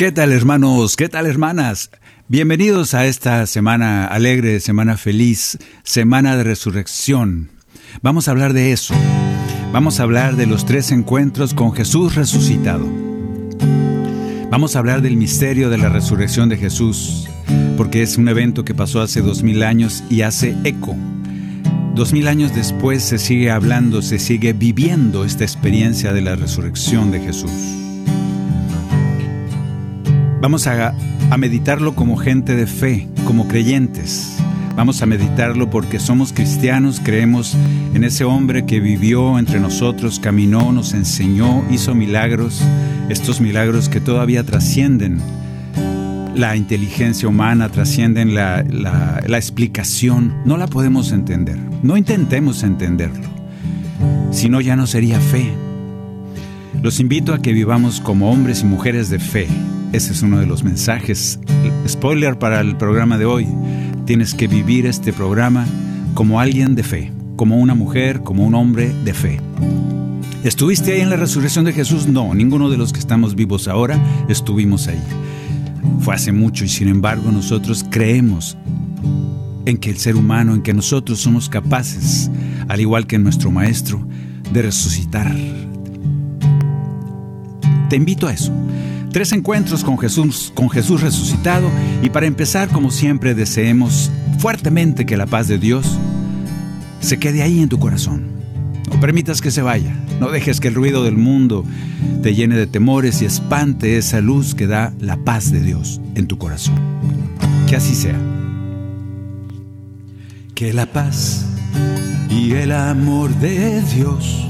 ¿Qué tal hermanos? ¿Qué tal hermanas? Bienvenidos a esta semana alegre, semana feliz, semana de resurrección. Vamos a hablar de eso. Vamos a hablar de los tres encuentros con Jesús resucitado. Vamos a hablar del misterio de la resurrección de Jesús, porque es un evento que pasó hace dos mil años y hace eco. Dos mil años después se sigue hablando, se sigue viviendo esta experiencia de la resurrección de Jesús. Vamos a, a meditarlo como gente de fe, como creyentes. Vamos a meditarlo porque somos cristianos, creemos en ese hombre que vivió entre nosotros, caminó, nos enseñó, hizo milagros, estos milagros que todavía trascienden la inteligencia humana, trascienden la, la, la explicación. No la podemos entender, no intentemos entenderlo, si no ya no sería fe. Los invito a que vivamos como hombres y mujeres de fe. Ese es uno de los mensajes. Spoiler para el programa de hoy. Tienes que vivir este programa como alguien de fe, como una mujer, como un hombre de fe. ¿Estuviste ahí en la resurrección de Jesús? No, ninguno de los que estamos vivos ahora estuvimos ahí. Fue hace mucho y sin embargo nosotros creemos en que el ser humano, en que nosotros somos capaces, al igual que nuestro Maestro, de resucitar. Te invito a eso. Tres encuentros con Jesús, con Jesús resucitado y para empezar, como siempre, deseemos fuertemente que la paz de Dios se quede ahí en tu corazón. No permitas que se vaya, no dejes que el ruido del mundo te llene de temores y espante esa luz que da la paz de Dios en tu corazón. Que así sea. Que la paz y el amor de Dios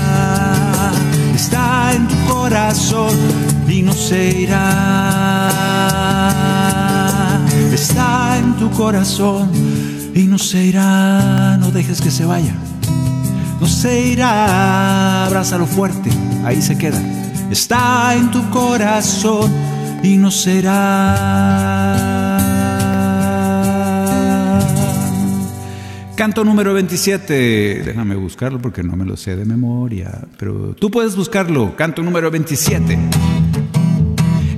y no se irá. Está en tu corazón y no se irá. No dejes que se vaya. No se irá. Abrázalo fuerte. Ahí se queda. Está en tu corazón y no se Canto número 27. Déjame buscarlo porque no me lo sé de memoria. Pero tú puedes buscarlo. Canto número 27.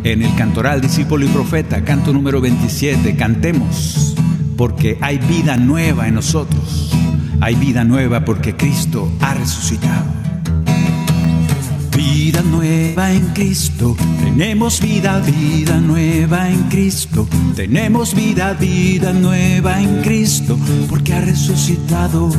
En el cantoral Discípulo y Profeta, canto número 27. Cantemos porque hay vida nueva en nosotros. Hay vida nueva porque Cristo ha resucitado. Vida nueva en Cristo, tenemos vida, vida nueva en Cristo, tenemos vida, vida nueva en Cristo, porque ha resucitado.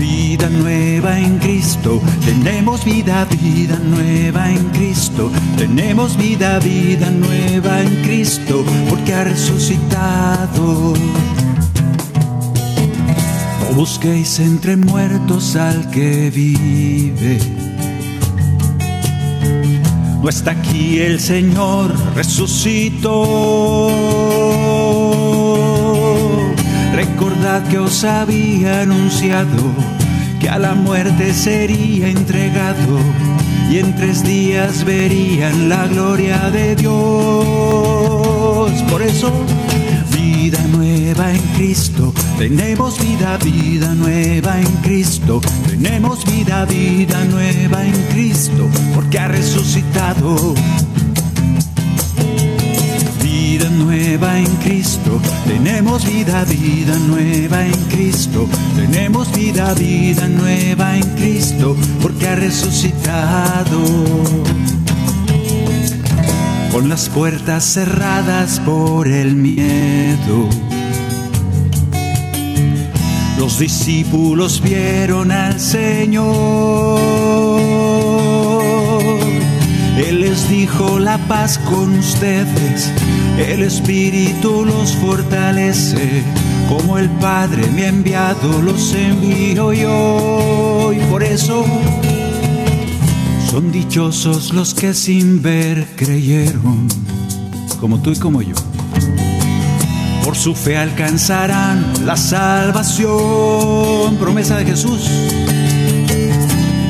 Vida nueva en Cristo, tenemos vida, vida nueva en Cristo, tenemos vida, vida nueva en Cristo, porque ha resucitado. Busquéis entre muertos al que vive, No está aquí el Señor, resucitó. Recordad que os había anunciado que a la muerte sería entregado y en tres días verían la gloria de Dios. Por eso, vida nueva en Cristo, tenemos vida, vida nueva en Cristo, tenemos vida, vida nueva en Cristo, porque ha resucitado vida nueva en Cristo, tenemos vida, vida nueva en Cristo, tenemos vida, vida nueva en Cristo, porque ha resucitado. Con las puertas cerradas por el miedo. Los discípulos vieron al Señor. Él les dijo la paz con ustedes el Espíritu los fortalece, como el Padre me ha enviado, los envío yo. Y por eso son dichosos los que sin ver creyeron, como tú y como yo. Por su fe alcanzarán la salvación, promesa de Jesús.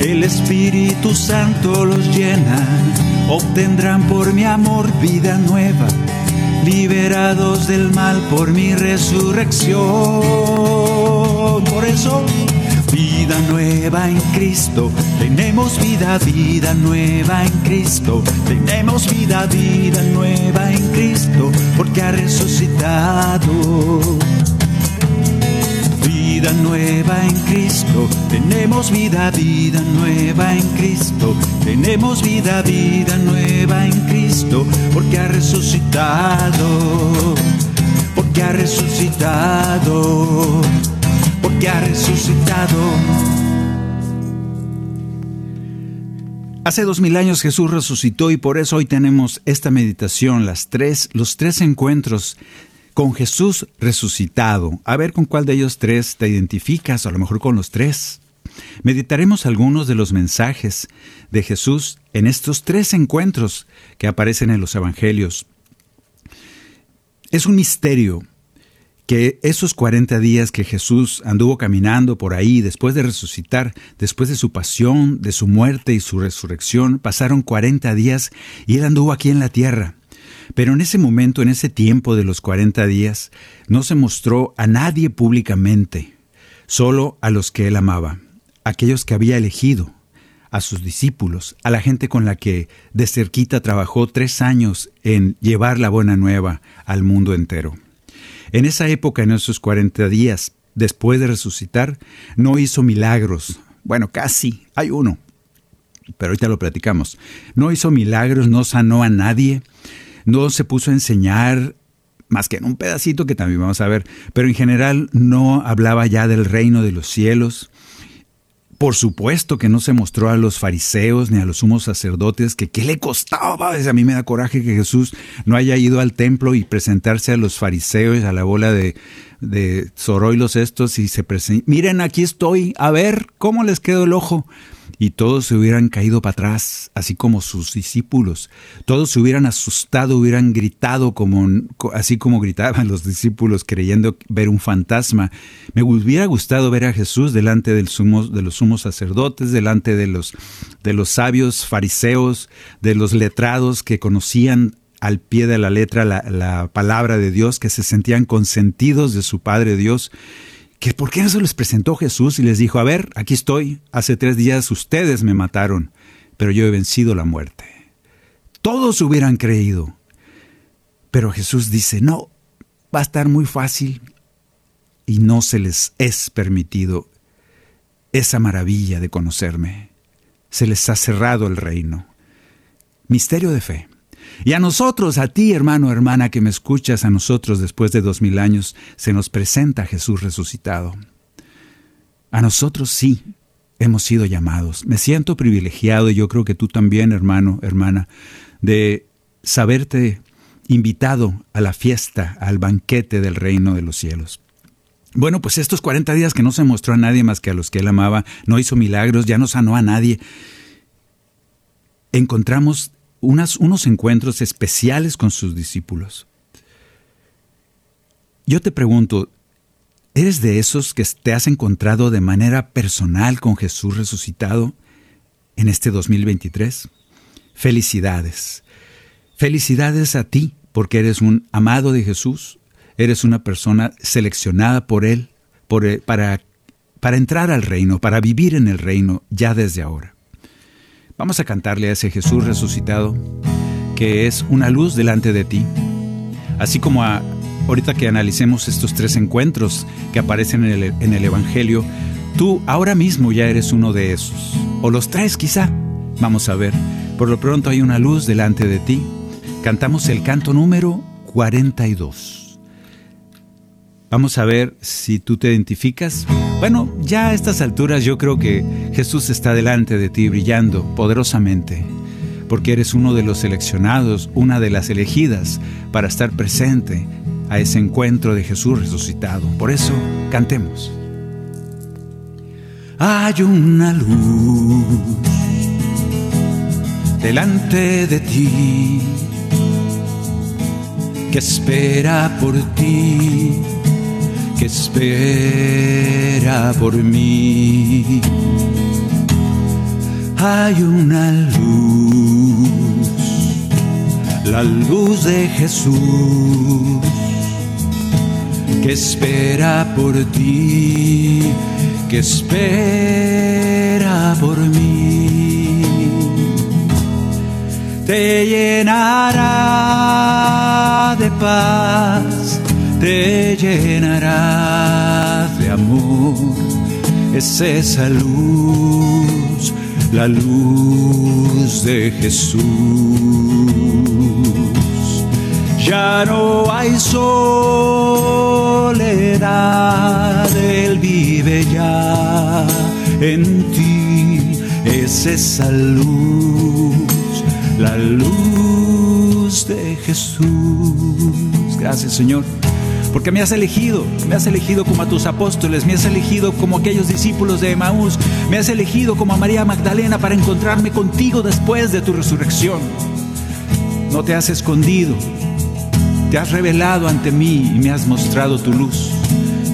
El Espíritu Santo los llena, obtendrán por mi amor vida nueva liberados del mal por mi resurrección. Por eso, vida nueva en Cristo, tenemos vida, vida nueva en Cristo, tenemos vida, vida nueva en Cristo, porque ha resucitado. Vida nueva en Cristo, tenemos vida, vida nueva en Cristo, tenemos vida, vida nueva en Cristo, porque ha resucitado, porque ha resucitado, resucitado. Hace dos mil años Jesús resucitó y por eso hoy tenemos esta meditación, las tres, los tres encuentros con Jesús resucitado. A ver con cuál de ellos tres te identificas, o a lo mejor con los tres. Meditaremos algunos de los mensajes de Jesús en estos tres encuentros que aparecen en los Evangelios. Es un misterio que esos 40 días que Jesús anduvo caminando por ahí después de resucitar, después de su pasión, de su muerte y su resurrección, pasaron 40 días y él anduvo aquí en la tierra. Pero en ese momento, en ese tiempo de los 40 días, no se mostró a nadie públicamente, solo a los que él amaba, aquellos que había elegido, a sus discípulos, a la gente con la que de cerquita trabajó tres años en llevar la buena nueva al mundo entero. En esa época, en esos 40 días, después de resucitar, no hizo milagros. Bueno, casi, hay uno, pero ahorita lo platicamos. No hizo milagros, no sanó a nadie, no se puso a enseñar más que en un pedacito que también vamos a ver, pero en general no hablaba ya del reino de los cielos. Por supuesto que no se mostró a los fariseos ni a los sumos sacerdotes que qué le costaba. A mí me da coraje que Jesús no haya ido al templo y presentarse a los fariseos, a la bola de, de Zoroilos estos y se presenta. Miren, aquí estoy, a ver cómo les quedó el ojo y todos se hubieran caído para atrás, así como sus discípulos. Todos se hubieran asustado, hubieran gritado como así como gritaban los discípulos creyendo ver un fantasma. Me hubiera gustado ver a Jesús delante del de los sumos sacerdotes, delante de los de los sabios fariseos, de los letrados que conocían al pie de la letra la palabra de Dios, que se sentían consentidos de su Padre Dios que por qué no se les presentó Jesús y les dijo, a ver, aquí estoy, hace tres días ustedes me mataron, pero yo he vencido la muerte. Todos hubieran creído. Pero Jesús dice, no, va a estar muy fácil y no se les es permitido esa maravilla de conocerme. Se les ha cerrado el reino. Misterio de fe. Y a nosotros, a ti hermano, hermana, que me escuchas, a nosotros después de dos mil años, se nos presenta Jesús resucitado. A nosotros sí hemos sido llamados. Me siento privilegiado y yo creo que tú también, hermano, hermana, de saberte invitado a la fiesta, al banquete del reino de los cielos. Bueno, pues estos 40 días que no se mostró a nadie más que a los que él amaba, no hizo milagros, ya no sanó a nadie, encontramos unas, unos encuentros especiales con sus discípulos. Yo te pregunto, ¿eres de esos que te has encontrado de manera personal con Jesús resucitado en este 2023? Felicidades. Felicidades a ti, porque eres un amado de Jesús, eres una persona seleccionada por Él por, para, para entrar al reino, para vivir en el reino ya desde ahora. Vamos a cantarle a ese Jesús resucitado, que es una luz delante de ti, así como a, ahorita que analicemos estos tres encuentros que aparecen en el, en el Evangelio, tú ahora mismo ya eres uno de esos, o los tres quizá, vamos a ver. Por lo pronto hay una luz delante de ti. Cantamos el canto número 42. Vamos a ver si tú te identificas. Bueno, ya a estas alturas yo creo que Jesús está delante de ti brillando poderosamente, porque eres uno de los seleccionados, una de las elegidas para estar presente a ese encuentro de Jesús resucitado. Por eso, cantemos. Hay una luz delante de ti que espera por ti, que espera por mí. Hay una luz, la luz de Jesús que espera por ti, que espera por mí. Te llenará de paz, te llenará de amor. Es esa luz, la luz de Jesús. Ya no hay soledad, Él vive ya en ti. Es esa luz, la luz de Jesús. Gracias Señor, porque me has elegido, me has elegido como a tus apóstoles, me has elegido como aquellos discípulos de Emaús, me has elegido como a María Magdalena para encontrarme contigo después de tu resurrección. No te has escondido, te has revelado ante mí y me has mostrado tu luz.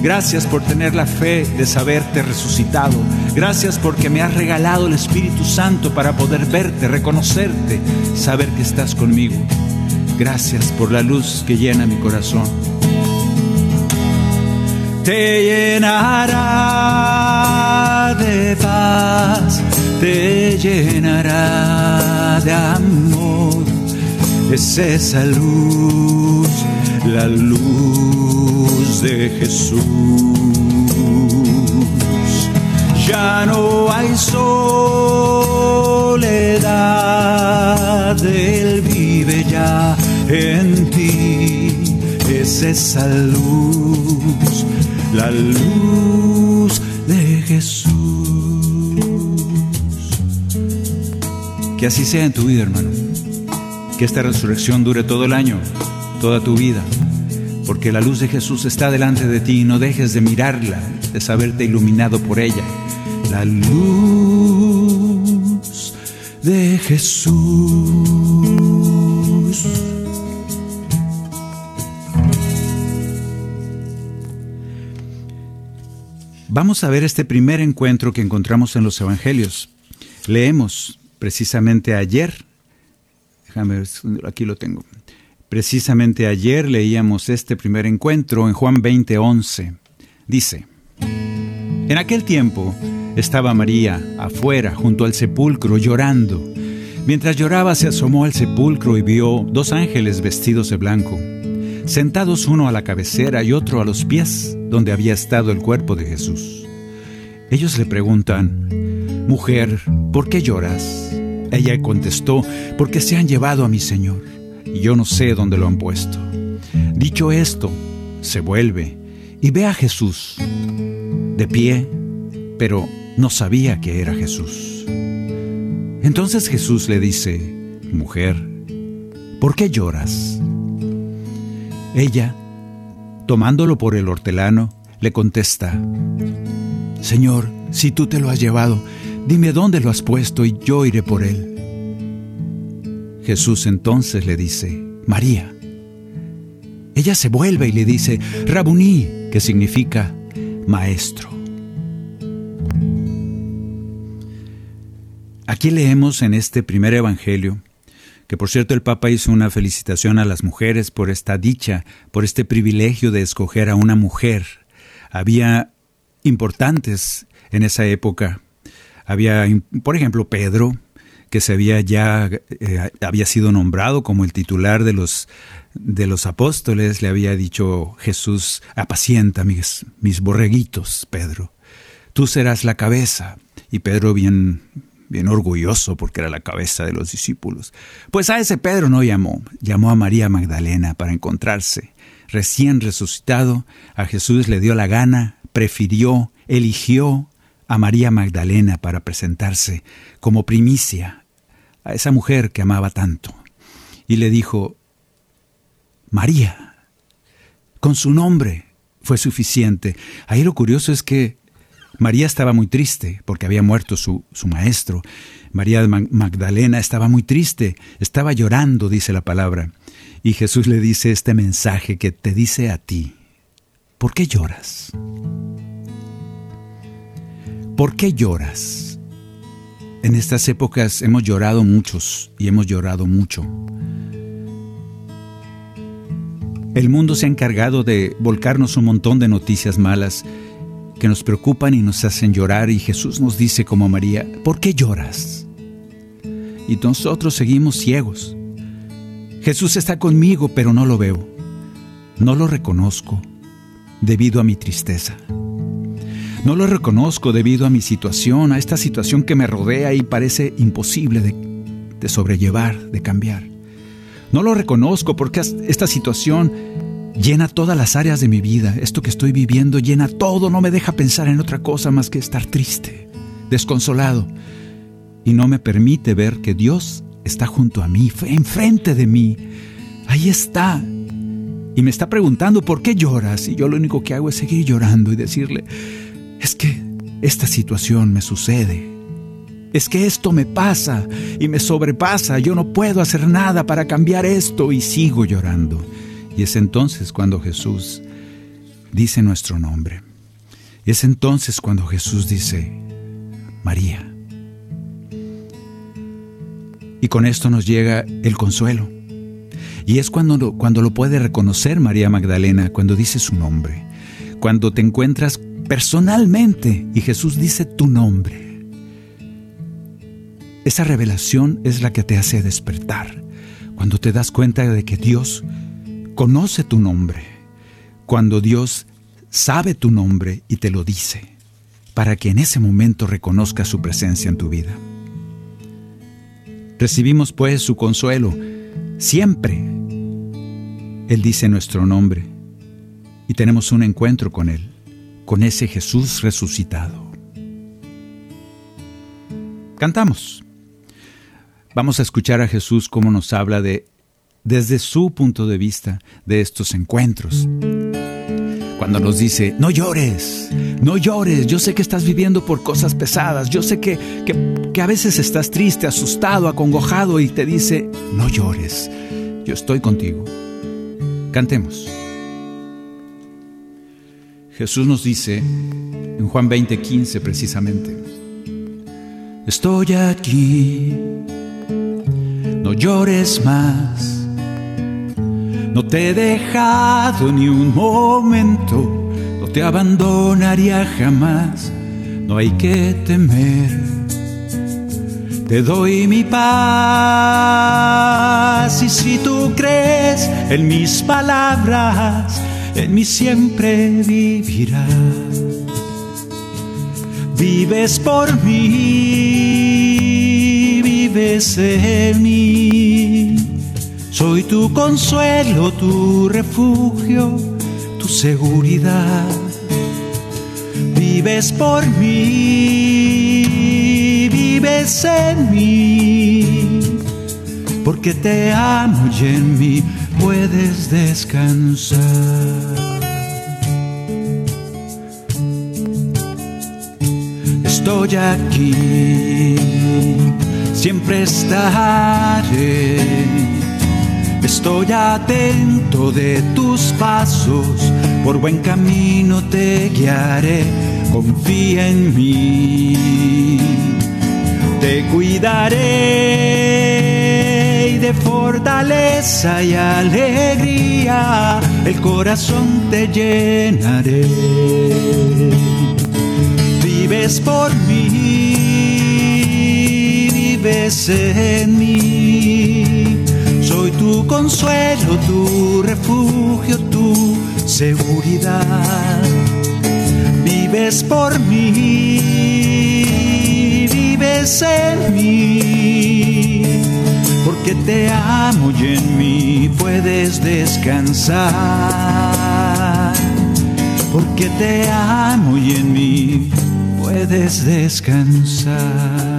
Gracias por tener la fe de saberte resucitado. Gracias porque me has regalado el Espíritu Santo para poder verte, reconocerte, saber que estás conmigo. Gracias por la luz que llena mi corazón. Te llenará de paz, te llenará de amor es esa luz, la luz de Jesús. Ya no hay soledad, Él vive ya en ti. Es esa luz, la luz de Jesús. Que así sea en tu vida, hermano que esta resurrección dure todo el año, toda tu vida, porque la luz de Jesús está delante de ti y no dejes de mirarla, de saberte iluminado por ella. La luz de Jesús. Vamos a ver este primer encuentro que encontramos en los Evangelios. Leemos precisamente ayer Déjame ver, aquí lo tengo. Precisamente ayer leíamos este primer encuentro en Juan 20:11. Dice, En aquel tiempo estaba María afuera junto al sepulcro llorando. Mientras lloraba se asomó al sepulcro y vio dos ángeles vestidos de blanco, sentados uno a la cabecera y otro a los pies, donde había estado el cuerpo de Jesús. Ellos le preguntan, Mujer, ¿por qué lloras? Ella contestó, porque se han llevado a mi Señor, y yo no sé dónde lo han puesto. Dicho esto, se vuelve y ve a Jesús, de pie, pero no sabía que era Jesús. Entonces Jesús le dice, Mujer, ¿por qué lloras? Ella, tomándolo por el hortelano, le contesta, Señor, si tú te lo has llevado, Dime dónde lo has puesto y yo iré por él. Jesús entonces le dice, María. Ella se vuelve y le dice, Rabuní, que significa maestro. Aquí leemos en este primer evangelio, que por cierto el Papa hizo una felicitación a las mujeres por esta dicha, por este privilegio de escoger a una mujer. Había importantes en esa época. Había, por ejemplo, Pedro, que se había ya eh, había sido nombrado como el titular de los de los apóstoles, le había dicho Jesús, apacienta mis, mis borreguitos, Pedro. Tú serás la cabeza. Y Pedro bien bien orgulloso porque era la cabeza de los discípulos. Pues a ese Pedro no llamó, llamó a María Magdalena para encontrarse. Recién resucitado, a Jesús le dio la gana, prefirió, eligió a María Magdalena para presentarse como primicia a esa mujer que amaba tanto y le dijo, María, con su nombre fue suficiente. Ahí lo curioso es que María estaba muy triste porque había muerto su, su maestro. María Magdalena estaba muy triste, estaba llorando, dice la palabra. Y Jesús le dice este mensaje que te dice a ti, ¿por qué lloras? ¿Por qué lloras? En estas épocas hemos llorado muchos y hemos llorado mucho. El mundo se ha encargado de volcarnos un montón de noticias malas que nos preocupan y nos hacen llorar y Jesús nos dice como María, ¿por qué lloras? Y nosotros seguimos ciegos. Jesús está conmigo, pero no lo veo. No lo reconozco debido a mi tristeza. No lo reconozco debido a mi situación, a esta situación que me rodea y parece imposible de, sobrellevar, de cambiar. No lo reconozco porque esta situación llena todas las áreas de mi vida. Esto que estoy viviendo llena todo, no me deja pensar en otra cosa más que estar triste, desconsolado. Y no me permite ver que Dios está junto a mí, enfrente de mí. Ahí está. Y me está preguntando, ¿por qué lloras? Y yo lo único que hago es seguir llorando y decirle, es que esta situación me sucede. Es que esto me pasa y me sobrepasa. Yo no puedo hacer nada para cambiar esto y sigo llorando. Y es entonces cuando Jesús dice nuestro nombre. Es entonces cuando Jesús dice, María. Y con esto nos llega el consuelo. Y es cuando lo, cuando lo puede reconocer María Magdalena, cuando dice su nombre. Cuando te encuentras personalmente y Jesús dice tu nombre. Esa revelación es la que te hace despertar, cuando te das cuenta de que Dios conoce tu nombre, cuando Dios sabe tu nombre y te lo dice, para que en ese momento reconozcas su presencia en tu vida. Recibimos pues su consuelo siempre. Él dice nuestro nombre y tenemos un encuentro con Él con ese Jesús resucitado. Cantamos. Vamos a escuchar a Jesús cómo nos habla de desde su punto de vista de estos encuentros. Cuando nos dice, no llores, no llores, yo sé que estás viviendo por cosas pesadas, yo sé que, que, que a veces estás triste, asustado, acongojado y te dice, no llores, yo estoy contigo. Cantemos. Jesús nos dice en Juan 20:15 precisamente, estoy aquí, no llores más, no te he dejado ni un momento, no te abandonaría jamás, no hay que temer. Te doy mi paz y si tú crees en mis palabras, en mí siempre vivirá. Vives por mí, vives en mí. Soy tu consuelo, tu refugio, tu seguridad. Vives por mí, vives en mí, porque te amo y en mí puedes descansar. Estoy aquí, siempre estaré. Estoy atento de tus pasos, por buen camino te guiaré, confía en mí. Te cuidaré y de fortaleza y alegría el corazón te llenaré. Vives por mí, vives en mí. Consuelo, tu refugio, tu seguridad. Vives por mí, vives en mí. Porque te amo y en mí puedes descansar. Porque te amo y en mí puedes descansar.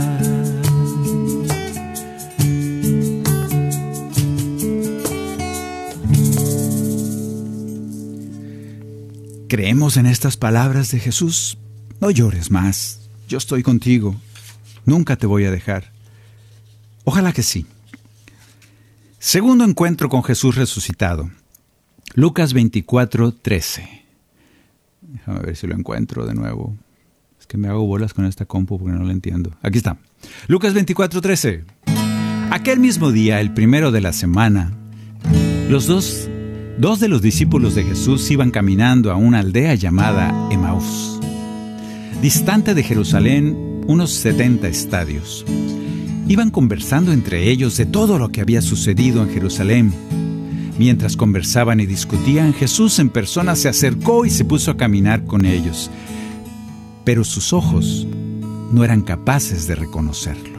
¿Creemos en estas palabras de Jesús? No llores más, yo estoy contigo, nunca te voy a dejar. Ojalá que sí. Segundo encuentro con Jesús resucitado. Lucas 24, 13. Déjame ver si lo encuentro de nuevo. Es que me hago bolas con esta compu porque no lo entiendo. Aquí está. Lucas 24, 13. Aquel mismo día, el primero de la semana, los dos Dos de los discípulos de Jesús iban caminando a una aldea llamada Emaús, distante de Jerusalén unos 70 estadios. Iban conversando entre ellos de todo lo que había sucedido en Jerusalén. Mientras conversaban y discutían, Jesús en persona se acercó y se puso a caminar con ellos. Pero sus ojos no eran capaces de reconocerlo.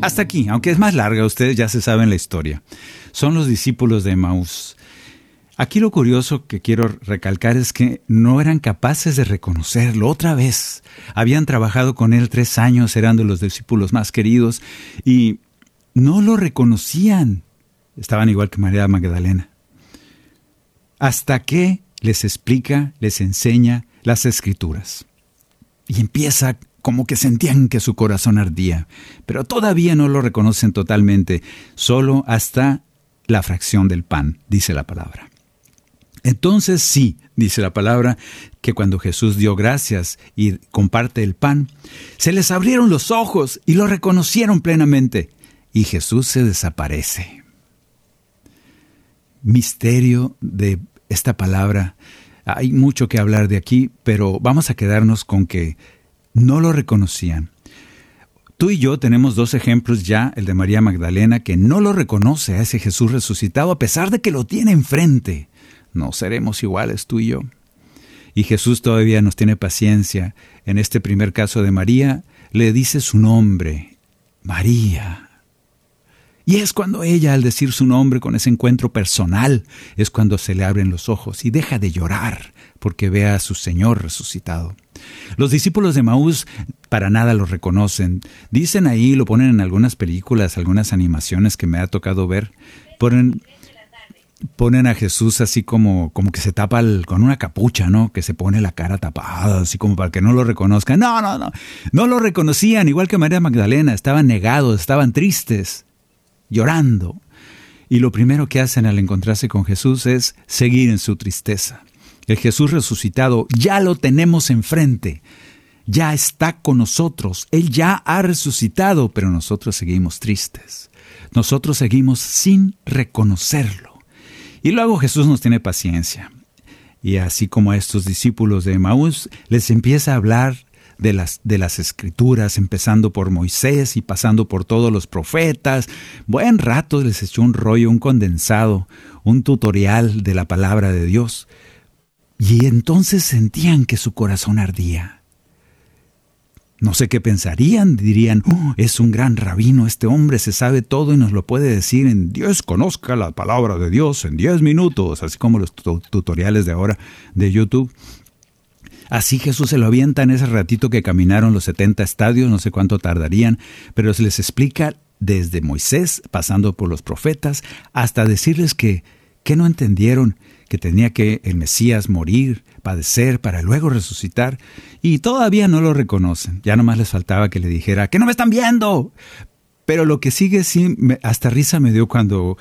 Hasta aquí, aunque es más larga, ustedes ya se saben la historia son los discípulos de Maús. Aquí lo curioso que quiero recalcar es que no eran capaces de reconocerlo otra vez. Habían trabajado con él tres años, eran de los discípulos más queridos, y no lo reconocían. Estaban igual que María Magdalena. Hasta que les explica, les enseña las escrituras. Y empieza como que sentían que su corazón ardía, pero todavía no lo reconocen totalmente, solo hasta la fracción del pan, dice la palabra. Entonces sí, dice la palabra, que cuando Jesús dio gracias y comparte el pan, se les abrieron los ojos y lo reconocieron plenamente, y Jesús se desaparece. Misterio de esta palabra. Hay mucho que hablar de aquí, pero vamos a quedarnos con que no lo reconocían. Tú y yo tenemos dos ejemplos ya, el de María Magdalena, que no lo reconoce a ese Jesús resucitado a pesar de que lo tiene enfrente. No seremos iguales tú y yo. Y Jesús todavía nos tiene paciencia. En este primer caso de María, le dice su nombre, María. Y es cuando ella, al decir su nombre con ese encuentro personal, es cuando se le abren los ojos y deja de llorar porque ve a su Señor resucitado. Los discípulos de Maús para nada lo reconocen. Dicen ahí, lo ponen en algunas películas, algunas animaciones que me ha tocado ver, ponen, ponen a Jesús así como, como que se tapa con una capucha, ¿no? Que se pone la cara tapada, así como para que no lo reconozcan. No, no, no. No lo reconocían, igual que María Magdalena. Estaban negados, estaban tristes, llorando. Y lo primero que hacen al encontrarse con Jesús es seguir en su tristeza. El Jesús resucitado ya lo tenemos enfrente, ya está con nosotros, Él ya ha resucitado, pero nosotros seguimos tristes, nosotros seguimos sin reconocerlo. Y luego Jesús nos tiene paciencia. Y así como a estos discípulos de Maús les empieza a hablar de las, de las escrituras, empezando por Moisés y pasando por todos los profetas. Buen rato les echó un rollo, un condensado, un tutorial de la palabra de Dios. Y entonces sentían que su corazón ardía. No sé qué pensarían, dirían, oh, es un gran rabino, este hombre se sabe todo y nos lo puede decir en Dios conozca la palabra de Dios en 10 minutos, así como los tutoriales de ahora de YouTube. Así Jesús se lo avienta en ese ratito que caminaron los 70 estadios, no sé cuánto tardarían, pero se les explica desde Moisés, pasando por los profetas, hasta decirles que, que no entendieron, que tenía que el Mesías morir, padecer para luego resucitar, y todavía no lo reconocen. Ya nomás les faltaba que le dijera, que no me están viendo. Pero lo que sigue, sí, hasta risa me dio cuando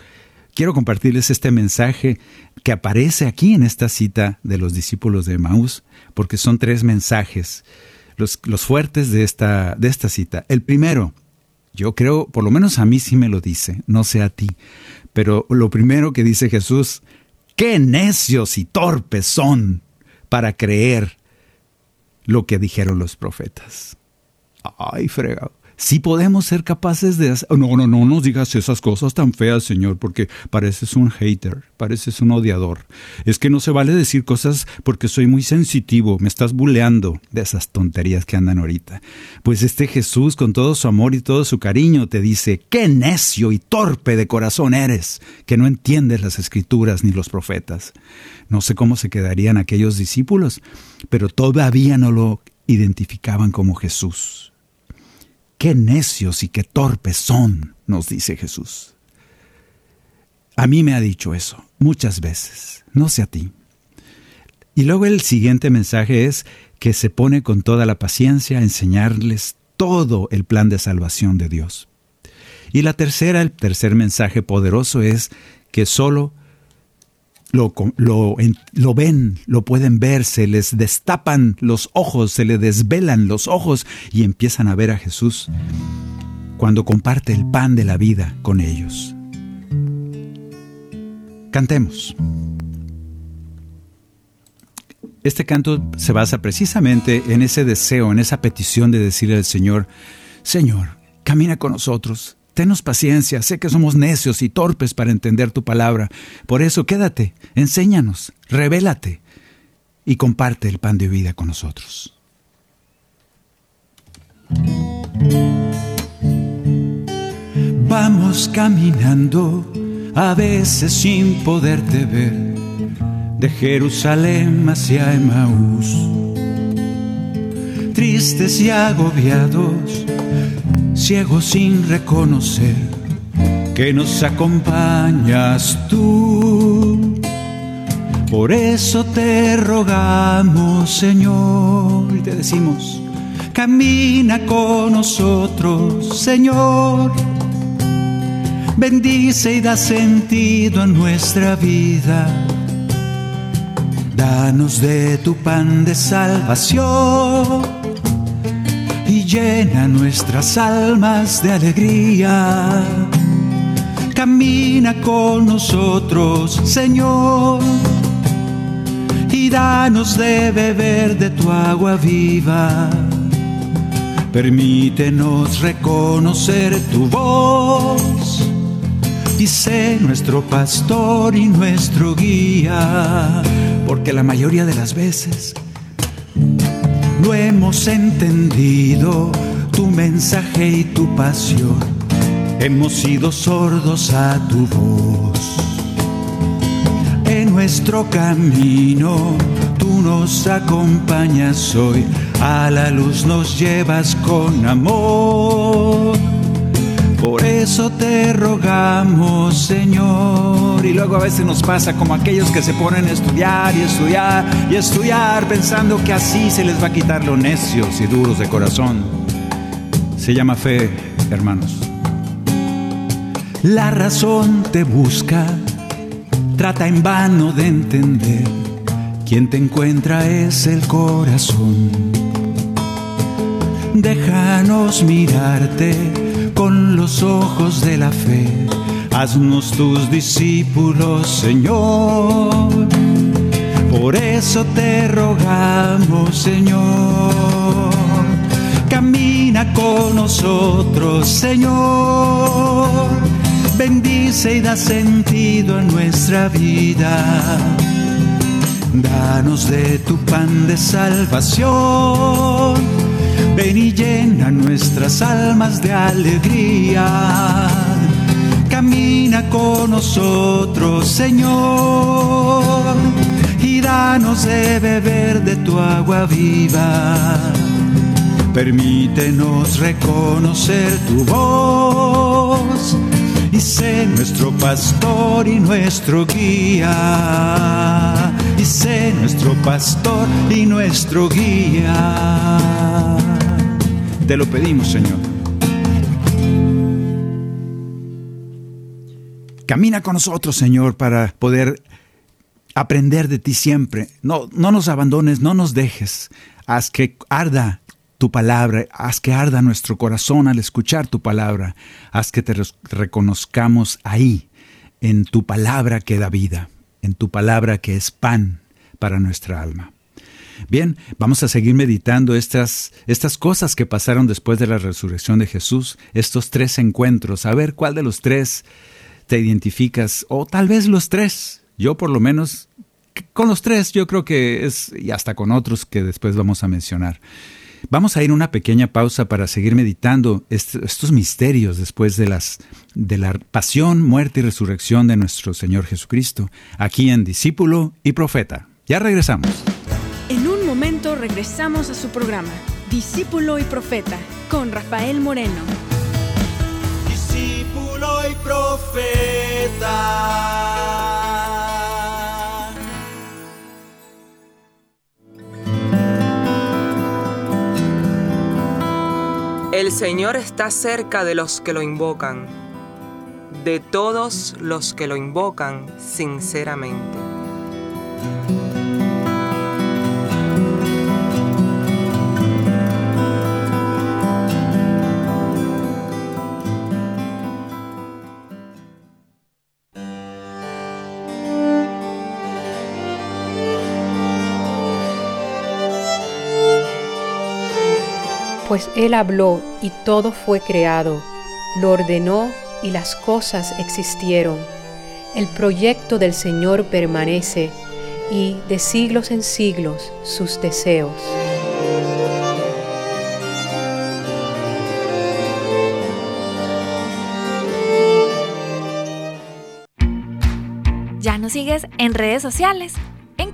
quiero compartirles este mensaje que aparece aquí en esta cita de los discípulos de Maús, porque son tres mensajes, los, los fuertes de esta, de esta cita. El primero, yo creo, por lo menos a mí sí me lo dice, no sé a ti, pero lo primero que dice Jesús, qué necios y torpes son para creer lo que dijeron los profetas. Ay, fregado si podemos ser capaces de hacer... No, no, no nos digas esas cosas tan feas, Señor, porque pareces un hater, pareces un odiador. Es que no se vale decir cosas porque soy muy sensitivo, me estás buleando de esas tonterías que andan ahorita. Pues este Jesús, con todo su amor y todo su cariño, te dice, qué necio y torpe de corazón eres, que no entiendes las escrituras ni los profetas. No sé cómo se quedarían aquellos discípulos, pero todavía no lo identificaban como Jesús. Qué necios y qué torpes son, nos dice Jesús. A mí me ha dicho eso muchas veces, no sé a ti. Y luego el siguiente mensaje es que se pone con toda la paciencia a enseñarles todo el plan de salvación de Dios. Y la tercera, el tercer mensaje poderoso es que solo lo, lo, ven, lo pueden ver, se les destapan los ojos, se les desvelan los ojos y empiezan a ver a Jesús cuando comparte el pan de la vida con ellos. Cantemos. Este canto se basa precisamente en ese deseo, en esa petición de decirle al Señor, Señor, camina con nosotros, Tenos paciencia, sé que somos necios y torpes para entender tu palabra. Por eso quédate, enséñanos, revélate y comparte el pan de vida con nosotros. Vamos caminando, a veces sin poderte ver, de Jerusalén hacia Emaús. Tristes y agobiados, ciego sin reconocer que nos acompañas tú. Por eso te rogamos, Señor, y te decimos, camina con nosotros, Señor. Bendice y da sentido a nuestra vida. Danos de tu pan de salvación llena nuestras almas de alegría. Camina con nosotros, Señor, y danos de beber de tu agua viva. Permítenos reconocer tu voz y sé nuestro pastor y nuestro guía, porque la mayoría de las veces hemos entendido tu mensaje y tu pasión. Hemos sido sordos a tu voz. En nuestro camino tú nos acompañas hoy. A la luz nos llevas con amor. Por eso te rogamos, Señor. Y luego a veces nos pasa como aquellos que se ponen a estudiar y estudiar y estudiar pensando que así se les va a quitar lo necios y duros de corazón. Se llama fe, hermanos. La razón te busca, trata en vano de entender. Quien te encuentra es el corazón. Déjanos mirarte con los ojos de la fe. Haznos tus discípulos, Señor. Por eso te rogamos, Señor. Camina con nosotros, Señor. Bendice y da sentido a nuestra vida. Danos de tu pan de salvación Ven y llena nuestras almas de alegría. Camina con nosotros, Señor, y danos de beber de tu agua viva. Permítenos reconocer tu voz y sé nuestro pastor y nuestro guía. Y sé nuestro pastor y nuestro guía. Te lo pedimos, Señor. Camina con nosotros, Señor, para poder aprender de ti siempre. No, no nos abandones, no nos dejes. Haz que arda tu palabra, haz que arda nuestro corazón al escuchar tu palabra, haz que te reconozcamos ahí, en tu palabra que da vida, en tu palabra que es pan para nuestra alma. Bien, vamos a seguir meditando estas, estas cosas que pasaron después de la resurrección de Jesús, estos tres encuentros, a ver cuál de los tres te identificas, o tal vez los tres. Yo por lo menos, con los tres, yo creo que es, y hasta con otros que después vamos a mencionar. Vamos a ir una pequeña pausa para seguir meditando estos misterios después de, las, de la pasión, muerte y resurrección de nuestro Señor Jesucristo, aquí en Discípulo y Profeta. Ya regresamos. Regresamos a su programa, Discípulo y Profeta, con Rafael Moreno. Discípulo y Profeta. El Señor está cerca de los que lo invocan, de todos los que lo invocan sinceramente. Pues Él habló y todo fue creado, lo ordenó y las cosas existieron. El proyecto del Señor permanece y de siglos en siglos sus deseos. ¿Ya nos sigues en redes sociales?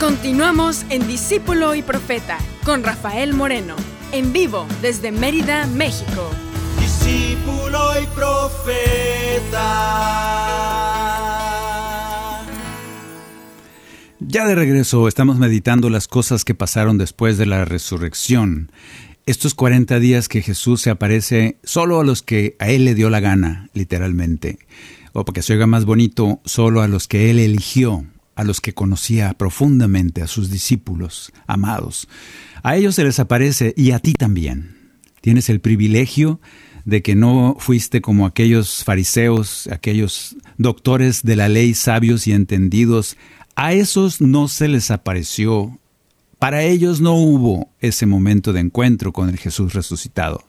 Continuamos en Discípulo y Profeta con Rafael Moreno, en vivo desde Mérida, México. Discípulo y Profeta. Ya de regreso, estamos meditando las cosas que pasaron después de la resurrección. Estos 40 días que Jesús se aparece solo a los que a Él le dio la gana, literalmente. O porque se oiga más bonito, solo a los que Él eligió a los que conocía profundamente, a sus discípulos amados. A ellos se les aparece y a ti también. Tienes el privilegio de que no fuiste como aquellos fariseos, aquellos doctores de la ley sabios y entendidos. A esos no se les apareció. Para ellos no hubo ese momento de encuentro con el Jesús resucitado.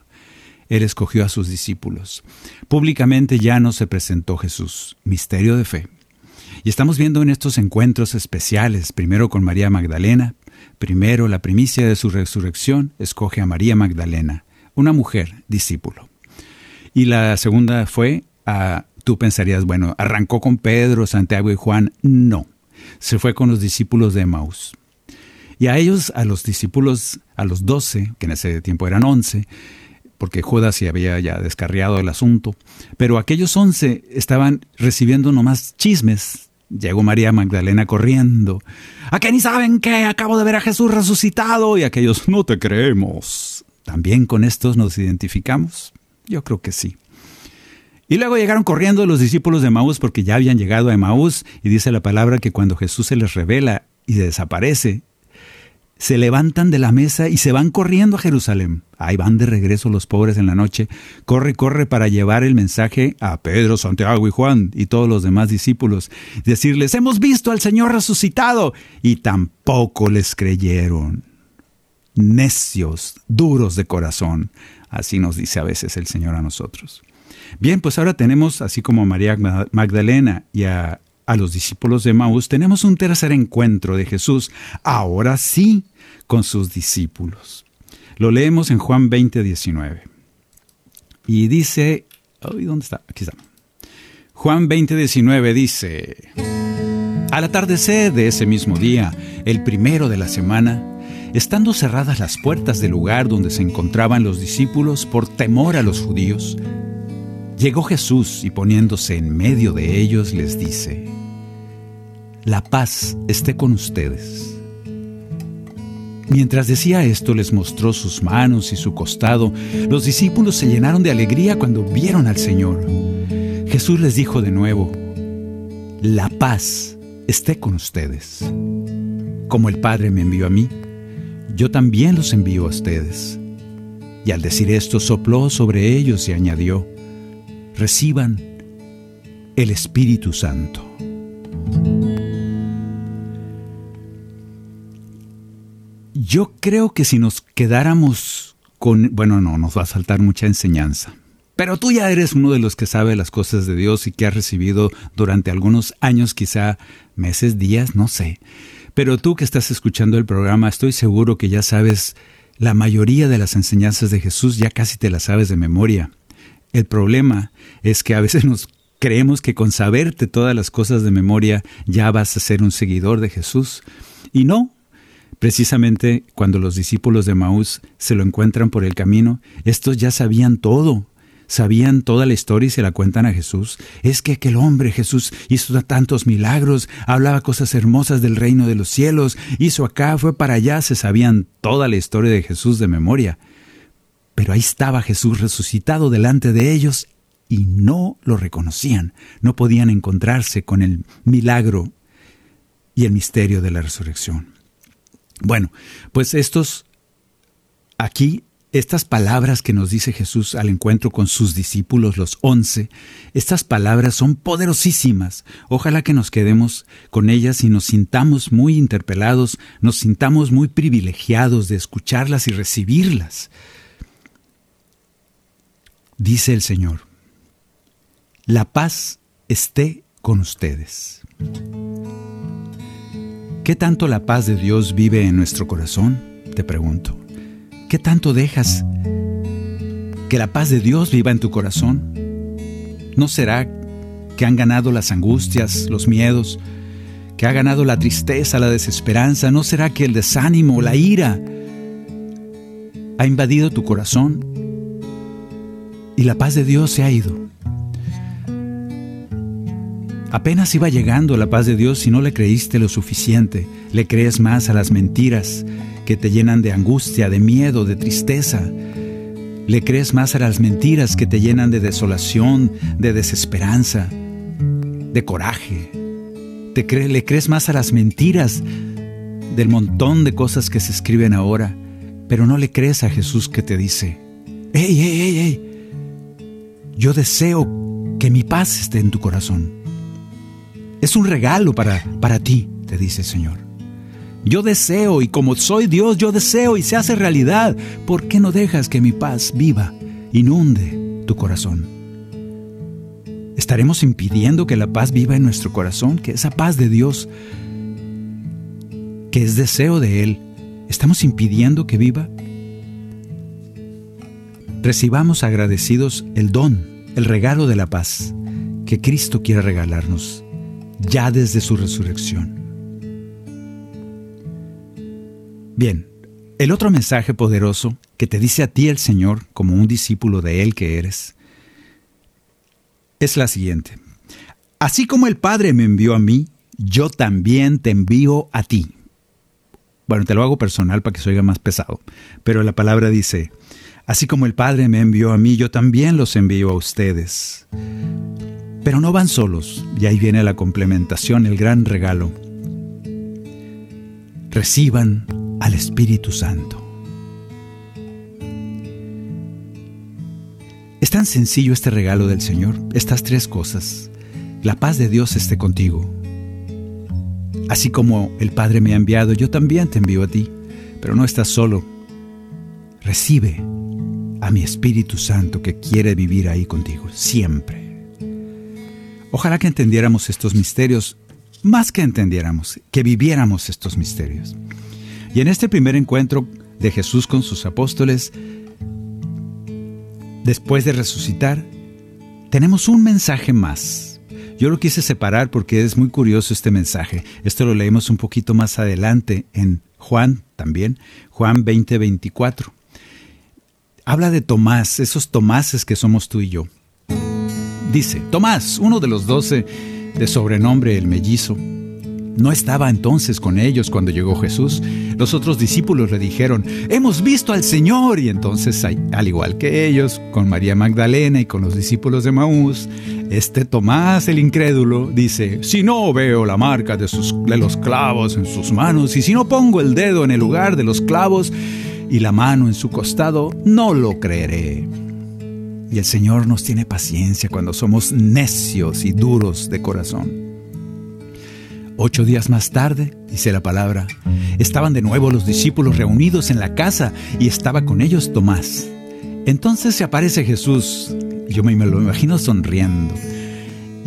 Él escogió a sus discípulos. Públicamente ya no se presentó Jesús. Misterio de fe. Y estamos viendo en estos encuentros especiales, primero con María Magdalena, primero la primicia de su resurrección, escoge a María Magdalena, una mujer discípulo. Y la segunda fue a, tú pensarías, bueno, arrancó con Pedro, Santiago y Juan. No, se fue con los discípulos de Maús. Y a ellos, a los discípulos, a los doce, que en ese tiempo eran once, porque Judas se había ya descarriado el asunto, pero aquellos once estaban recibiendo nomás chismes Llegó María Magdalena corriendo. ¿A qué ni saben que acabo de ver a Jesús resucitado? Y aquellos, no te creemos. ¿También con estos nos identificamos? Yo creo que sí. Y luego llegaron corriendo los discípulos de Maús porque ya habían llegado a Maús y dice la palabra que cuando Jesús se les revela y desaparece, se levantan de la mesa y se van corriendo a Jerusalén. Ahí van de regreso los pobres en la noche. Corre, corre para llevar el mensaje a Pedro, Santiago y Juan y todos los demás discípulos. Decirles, hemos visto al Señor resucitado. Y tampoco les creyeron. necios, duros de corazón. Así nos dice a veces el Señor a nosotros. Bien, pues ahora tenemos, así como a María Magdalena y a, a los discípulos de Maús, tenemos un tercer encuentro de Jesús, ahora sí, con sus discípulos. Lo leemos en Juan 20, 19. Y dice, ¿dónde está? Aquí está. Juan 20, 19 dice, al atardecer de ese mismo día, el primero de la semana, estando cerradas las puertas del lugar donde se encontraban los discípulos por temor a los judíos, llegó Jesús y poniéndose en medio de ellos les dice, La paz esté con ustedes. Mientras decía esto les mostró sus manos y su costado. Los discípulos se llenaron de alegría cuando vieron al Señor. Jesús les dijo de nuevo, La paz esté con ustedes. Como el Padre me envió a mí, yo también los envío a ustedes. Y al decir esto sopló sobre ellos y añadió, reciban el Espíritu Santo. Yo creo que si nos quedáramos con, bueno, no, nos va a saltar mucha enseñanza. Pero tú ya eres uno de los que sabe las cosas de Dios y que has recibido durante algunos años, quizá meses, días, no sé. Pero tú que estás escuchando el programa, estoy seguro que ya sabes la mayoría de las enseñanzas de Jesús, ya casi te las sabes de memoria. El problema es que a veces nos creemos que con saberte todas las cosas de memoria ya vas a ser un seguidor de Jesús. Y no, Precisamente cuando los discípulos de Maús se lo encuentran por el camino, estos ya sabían todo, sabían toda la historia y se la cuentan a Jesús. Es que aquel hombre Jesús hizo tantos milagros, hablaba cosas hermosas del reino de los cielos, hizo acá, fue para allá, se sabían toda la historia de Jesús de memoria. Pero ahí estaba Jesús resucitado delante de ellos y no lo reconocían, no podían encontrarse con el milagro y el misterio de la resurrección. Bueno, pues estos, aquí, estas palabras que nos dice Jesús al encuentro con sus discípulos, los once, estas palabras son poderosísimas. Ojalá que nos quedemos con ellas y nos sintamos muy interpelados, nos sintamos muy privilegiados de escucharlas y recibirlas. Dice el Señor, la paz esté con ustedes. ¿Qué tanto la paz de Dios vive en nuestro corazón? Te pregunto. ¿Qué tanto dejas que la paz de Dios viva en tu corazón? ¿No será que han ganado las angustias, los miedos, que ha ganado la tristeza, la desesperanza? ¿No será que el desánimo, la ira ha invadido tu corazón y la paz de Dios se ha ido? Apenas iba llegando la paz de Dios si no le creíste lo suficiente, le crees más a las mentiras que te llenan de angustia, de miedo, de tristeza. Le crees más a las mentiras que te llenan de desolación, de desesperanza, de coraje. Te le crees más a las mentiras del montón de cosas que se escriben ahora, pero no le crees a Jesús que te dice, ¡Ey, ey, ey, ey! Yo deseo que mi paz esté en tu corazón. Es un regalo para, para ti, te dice el Señor. Yo deseo y como soy Dios, yo deseo y se hace realidad. ¿Por qué no dejas que mi paz viva, inunde tu corazón? ¿Estaremos impidiendo que la paz viva en nuestro corazón? Que esa paz de Dios, que es deseo de Él, ¿estamos impidiendo que viva? Recibamos agradecidos el don, el regalo de la paz que Cristo quiere regalarnos ya desde su resurrección. Bien, el otro mensaje poderoso que te dice a ti el Señor como un discípulo de Él que eres, es la siguiente. Así como el Padre me envió a mí, yo también te envío a ti. Bueno, te lo hago personal para que se oiga más pesado, pero la palabra dice, así como el Padre me envió a mí, yo también los envío a ustedes. Pero no van solos, y ahí viene la complementación, el gran regalo. Reciban al Espíritu Santo. Es tan sencillo este regalo del Señor, estas tres cosas. La paz de Dios esté contigo. Así como el Padre me ha enviado, yo también te envío a ti. Pero no estás solo, recibe a mi Espíritu Santo que quiere vivir ahí contigo, siempre. Ojalá que entendiéramos estos misterios, más que entendiéramos, que viviéramos estos misterios. Y en este primer encuentro de Jesús con sus apóstoles, después de resucitar, tenemos un mensaje más. Yo lo quise separar porque es muy curioso este mensaje. Esto lo leemos un poquito más adelante en Juan también, Juan 20:24. Habla de Tomás, esos Tomáses que somos tú y yo. Dice, Tomás, uno de los doce, de sobrenombre el mellizo, no estaba entonces con ellos cuando llegó Jesús. Los otros discípulos le dijeron, hemos visto al Señor. Y entonces, al igual que ellos, con María Magdalena y con los discípulos de Maús, este Tomás el incrédulo dice, si no veo la marca de, de los clavos en sus manos y si no pongo el dedo en el lugar de los clavos y la mano en su costado, no lo creeré. Y el Señor nos tiene paciencia cuando somos necios y duros de corazón. Ocho días más tarde, dice la palabra, estaban de nuevo los discípulos reunidos en la casa y estaba con ellos Tomás. Entonces se aparece Jesús, yo me lo imagino sonriendo.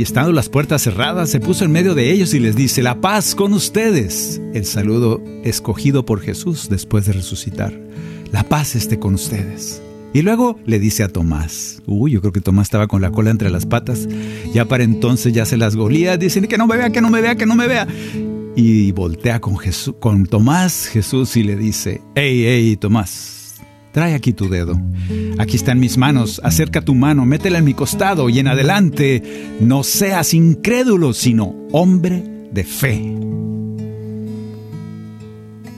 Y estando las puertas cerradas, se puso en medio de ellos y les dice, la paz con ustedes. El saludo escogido por Jesús después de resucitar. La paz esté con ustedes. Y luego le dice a Tomás, uy, yo creo que Tomás estaba con la cola entre las patas, ya para entonces ya se las golía, dicen que no me vea, que no me vea, que no me vea. Y voltea con, Jesús, con Tomás Jesús y le dice, hey, hey, Tomás, trae aquí tu dedo, aquí están mis manos, acerca tu mano, métela en mi costado y en adelante no seas incrédulo, sino hombre de fe.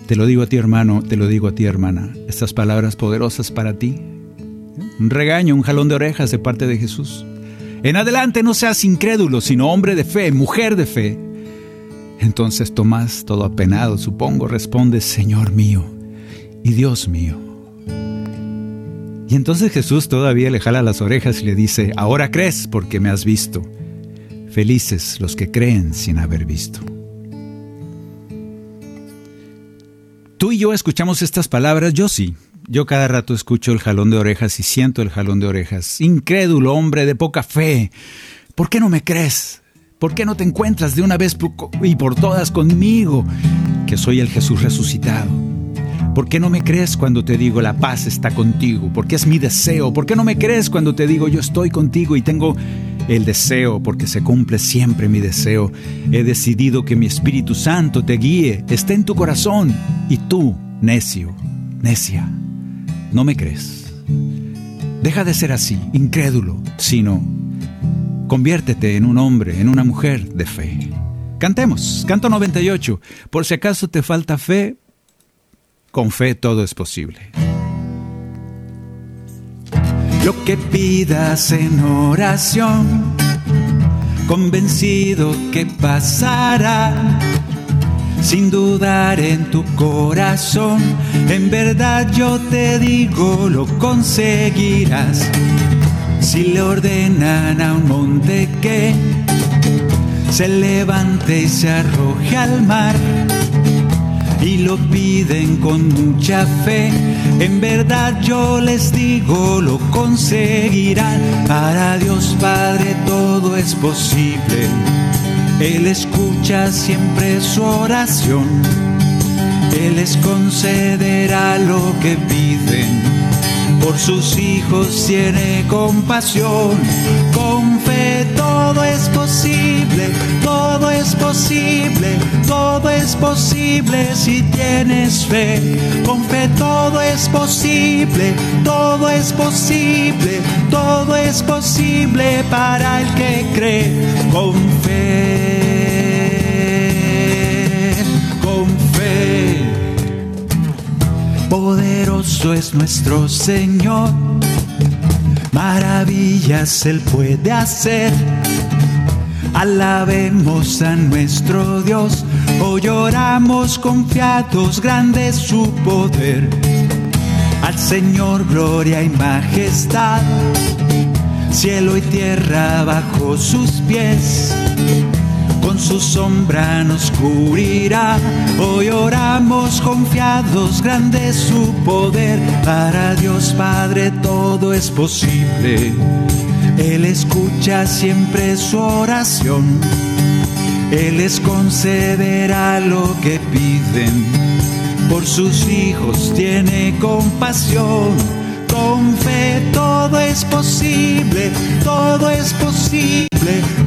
Te lo digo a ti hermano, te lo digo a ti hermana, estas palabras poderosas para ti un regaño, un jalón de orejas de parte de Jesús. En adelante no seas incrédulo, sino hombre de fe, mujer de fe. Entonces Tomás, todo apenado, supongo, responde, Señor mío y Dios mío. Y entonces Jesús todavía le jala las orejas y le dice, ahora crees porque me has visto. Felices los que creen sin haber visto. Tú y yo escuchamos estas palabras, yo sí, yo cada rato escucho el jalón de orejas y siento el jalón de orejas. Incrédulo, hombre de poca fe. ¿Por qué no me crees? ¿Por qué no te encuentras de una vez y por todas conmigo, que soy el Jesús resucitado? ¿Por qué no me crees cuando te digo la paz está contigo? Porque es mi deseo. ¿Por qué no me crees cuando te digo yo estoy contigo y tengo el deseo? Porque se cumple siempre mi deseo. He decidido que mi Espíritu Santo te guíe, esté en tu corazón y tú, necio, necia, no me crees. Deja de ser así, incrédulo, sino conviértete en un hombre, en una mujer de fe. Cantemos, canto 98. Por si acaso te falta fe, con fe todo es posible. Lo que pidas en oración, convencido que pasará sin dudar en tu corazón. En verdad yo te digo, lo conseguirás. Si le ordenan a un monte que se levante y se arroje al mar y lo piden con mucha fe. En verdad yo les digo, lo conseguirán. Para Dios Padre todo es posible él escucha siempre su oración. Él les concederá lo que piden. Por sus hijos tiene compasión. Fe todo es posible, todo es posible, todo es posible si tienes fe. Con fe todo es posible, todo es posible, todo es posible para el que cree. Con fe. Poderoso es nuestro Señor, maravillas Él puede hacer. Alabemos a nuestro Dios, hoy oramos confiados, grande su poder. Al Señor gloria y majestad, cielo y tierra bajo sus pies su sombra nos cubrirá. Hoy oramos confiados, grande es su poder. Para Dios Padre todo es posible. Él escucha siempre su oración. Él les concederá lo que piden. Por sus hijos tiene compasión con fe todo es posible, todo es posible,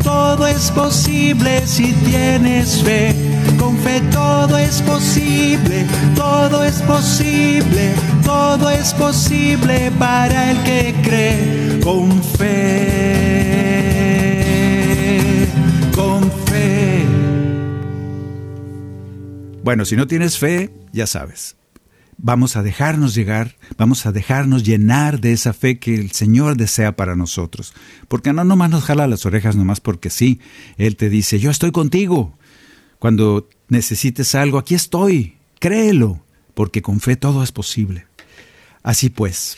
todo es posible si tienes fe. Con fe todo es posible, todo es posible, todo es posible para el que cree. Con fe, con fe. Bueno, si no tienes fe, ya sabes vamos a dejarnos llegar, vamos a dejarnos llenar de esa fe que el Señor desea para nosotros. Porque no nomás nos jala las orejas, nomás porque sí. Él te dice, yo estoy contigo. Cuando necesites algo, aquí estoy. Créelo, porque con fe todo es posible. Así pues,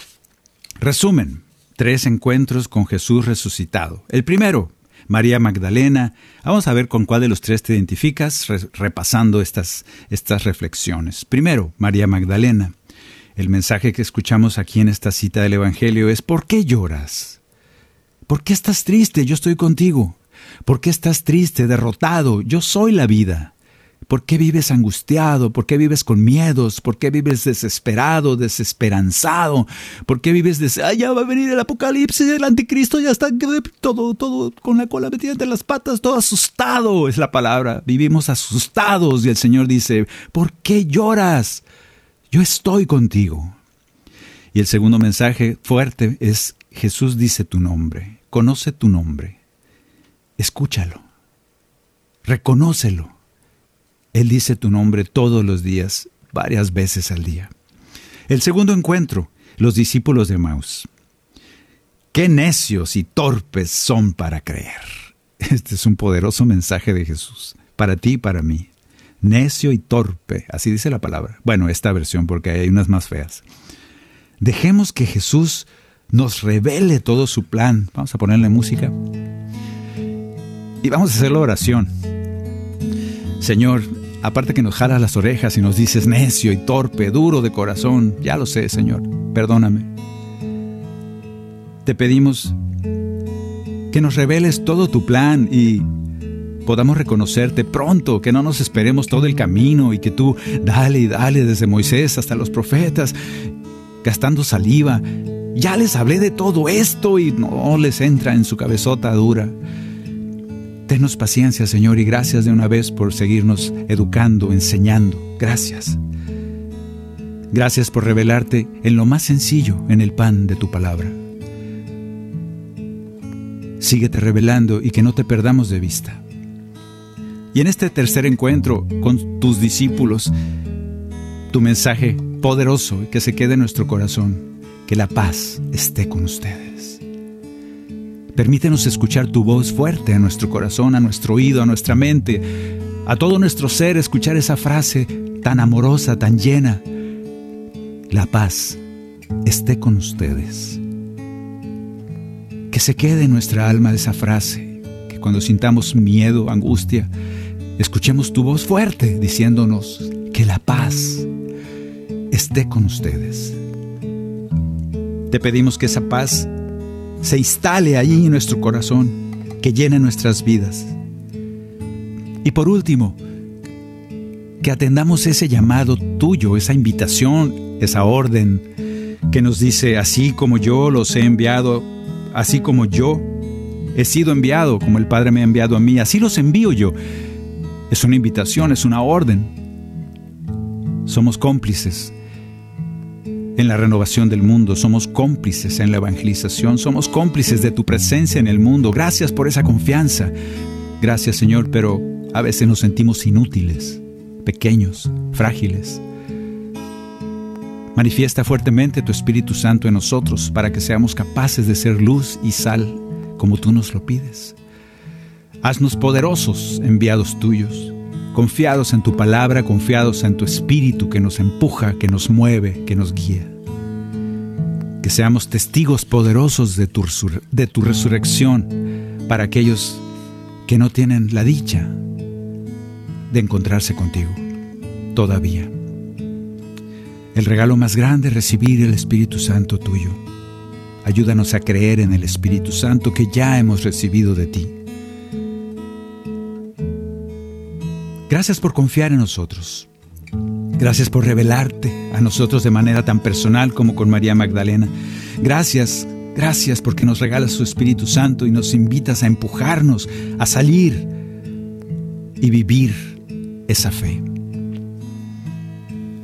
resumen, tres encuentros con Jesús resucitado. El primero, María Magdalena. Vamos a ver con cuál de los tres te identificas repasando estas, estas reflexiones. Primero, María Magdalena. El mensaje que escuchamos aquí en esta cita del Evangelio es ¿por qué lloras? ¿Por qué estás triste? Yo estoy contigo. ¿Por qué estás triste, derrotado? Yo soy la vida. ¿Por qué vives angustiado? ¿Por qué vives con miedos? ¿Por qué vives desesperado, desesperanzado? ¿Por qué vives de, ah, ya va a venir el apocalipsis, el anticristo ya está todo, todo con la cola metida entre las patas, todo asustado es la palabra. Vivimos asustados y el Señor dice, ¿por qué lloras? Yo estoy contigo. Y el segundo mensaje fuerte es, Jesús dice tu nombre, conoce tu nombre, escúchalo, reconócelo él dice tu nombre todos los días, varias veces al día. El segundo encuentro, los discípulos de Maus. Qué necios y torpes son para creer. Este es un poderoso mensaje de Jesús, para ti y para mí. Necio y torpe, así dice la palabra. Bueno, esta versión, porque hay unas más feas. Dejemos que Jesús nos revele todo su plan. Vamos a ponerle música. Y vamos a hacer la oración. Señor, Aparte que nos jalas las orejas y nos dices necio y torpe, duro de corazón, ya lo sé, Señor, perdóname. Te pedimos que nos reveles todo tu plan y podamos reconocerte pronto, que no nos esperemos todo el camino y que tú dale y dale desde Moisés hasta los profetas, gastando saliva. Ya les hablé de todo esto y no les entra en su cabezota dura. Tenos paciencia, Señor, y gracias de una vez por seguirnos educando, enseñando. Gracias. Gracias por revelarte en lo más sencillo, en el pan de tu palabra. Síguete revelando y que no te perdamos de vista. Y en este tercer encuentro con tus discípulos, tu mensaje poderoso y que se quede en nuestro corazón, que la paz esté con ustedes. Permítenos escuchar tu voz fuerte a nuestro corazón, a nuestro oído, a nuestra mente, a todo nuestro ser, escuchar esa frase tan amorosa, tan llena. La paz esté con ustedes. Que se quede en nuestra alma esa frase, que cuando sintamos miedo, angustia, escuchemos tu voz fuerte diciéndonos que la paz esté con ustedes. Te pedimos que esa paz se instale allí en nuestro corazón, que llene nuestras vidas. Y por último, que atendamos ese llamado tuyo, esa invitación, esa orden que nos dice, así como yo los he enviado, así como yo he sido enviado, como el Padre me ha enviado a mí, así los envío yo. Es una invitación, es una orden. Somos cómplices en la renovación del mundo, somos cómplices en la evangelización, somos cómplices de tu presencia en el mundo. Gracias por esa confianza. Gracias Señor, pero a veces nos sentimos inútiles, pequeños, frágiles. Manifiesta fuertemente tu Espíritu Santo en nosotros para que seamos capaces de ser luz y sal como tú nos lo pides. Haznos poderosos, enviados tuyos confiados en tu palabra, confiados en tu espíritu que nos empuja, que nos mueve, que nos guía. Que seamos testigos poderosos de tu, de tu resurrección para aquellos que no tienen la dicha de encontrarse contigo. Todavía. El regalo más grande es recibir el Espíritu Santo tuyo. Ayúdanos a creer en el Espíritu Santo que ya hemos recibido de ti. Gracias por confiar en nosotros. Gracias por revelarte a nosotros de manera tan personal como con María Magdalena. Gracias, gracias porque nos regalas su Espíritu Santo y nos invitas a empujarnos a salir y vivir esa fe.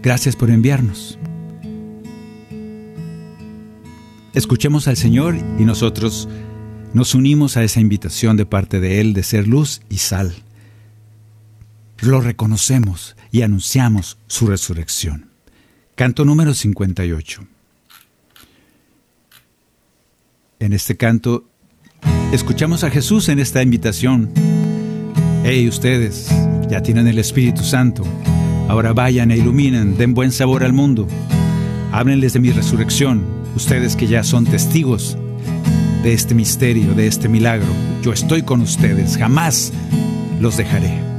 Gracias por enviarnos. Escuchemos al Señor y nosotros nos unimos a esa invitación de parte de Él de ser luz y sal. Lo reconocemos y anunciamos su resurrección. Canto número 58. En este canto escuchamos a Jesús en esta invitación. Hey, ustedes ya tienen el Espíritu Santo. Ahora vayan e iluminen, den buen sabor al mundo. Háblenles de mi resurrección, ustedes que ya son testigos de este misterio, de este milagro. Yo estoy con ustedes, jamás los dejaré.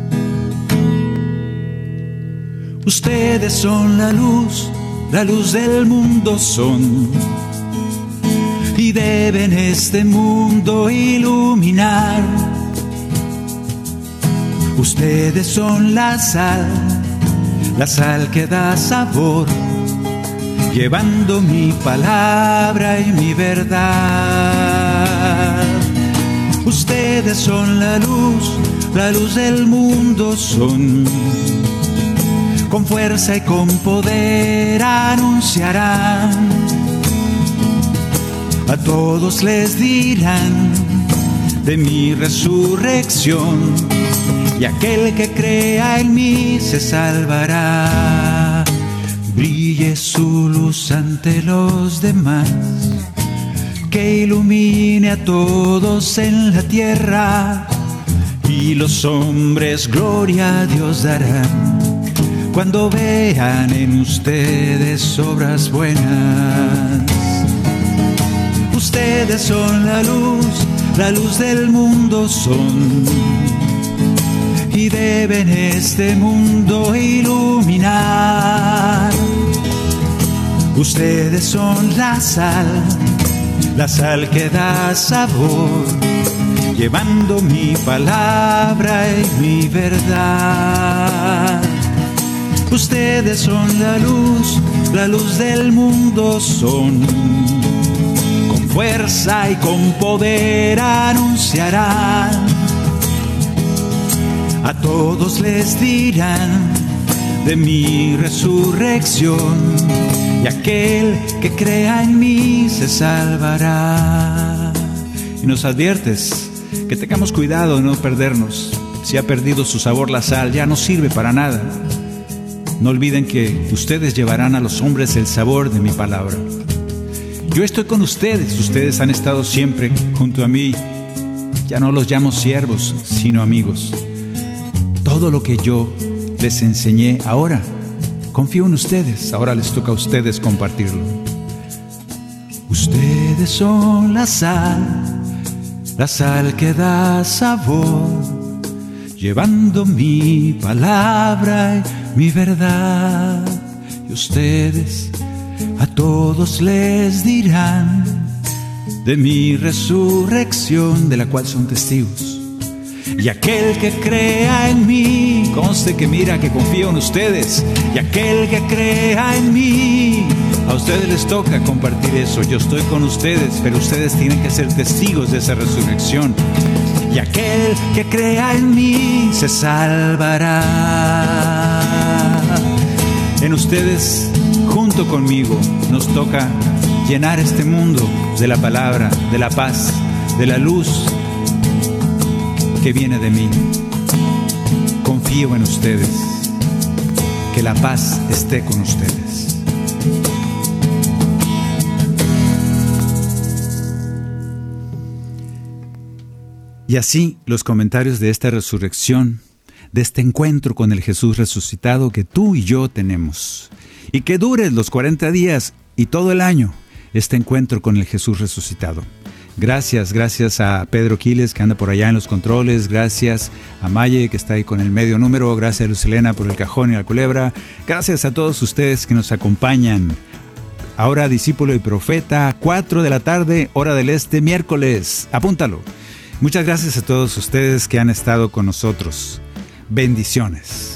Ustedes son la luz, la luz del mundo son. Y deben este mundo iluminar. Ustedes son la sal la sal que da sabor, llevando mi palabra y mi verdad. Ustedes son la luz, la luz del mundo son. Con fuerza y con poder anunciarán. A todos les dirán de mi resurrección y aquel que crea en mí se salvará. Brille su luz ante los demás, que ilumine a todos en la tierra, y los hombres gloria a Dios darán cuando vean en ustedes obras buenas. Ustedes son la luz, la luz del mundo son y deben este mundo iluminar. Ustedes son la sal, la sal que da sabor, llevando mi palabra y mi verdad. Ustedes son la luz, la luz del mundo son. Con fuerza y con poder anunciarán a todos les dirán de mi resurrección y aquel que crea en mí se salvará. Y nos adviertes que tengamos cuidado de no perdernos. Si ha perdido su sabor la sal, ya no sirve para nada. No olviden que ustedes llevarán a los hombres el sabor de mi palabra. Yo estoy con ustedes, ustedes han estado siempre junto a mí. Ya no los llamo siervos, sino amigos todo lo que yo les enseñé ahora. Confío en ustedes, ahora les toca a ustedes compartirlo. Ustedes son la sal, la sal que da sabor, llevando mi palabra mi verdad. Y ustedes a todos les dirán de mi resurrección, de la cual son testigos y aquel que crea en mí, conste que mira que confío en ustedes. Y aquel que crea en mí, a ustedes les toca compartir eso. Yo estoy con ustedes, pero ustedes tienen que ser testigos de esa resurrección. Y aquel que crea en mí se salvará. Ustedes, junto conmigo, nos toca llenar este mundo de la palabra, de la paz, de la luz que viene de mí. Confío en ustedes. Que la paz esté con ustedes. Y así los comentarios de esta resurrección, de este encuentro con el Jesús resucitado que tú y yo tenemos. Y que dure los 40 días y todo el año este encuentro con el Jesús resucitado. Gracias, gracias a Pedro Quiles que anda por allá en los controles, gracias a Maye que está ahí con el medio número, gracias a Lucelena por el cajón y la culebra, gracias a todos ustedes que nos acompañan. Ahora discípulo y profeta, 4 de la tarde, hora del este, miércoles. Apúntalo. Muchas gracias a todos ustedes que han estado con nosotros. Bendiciones.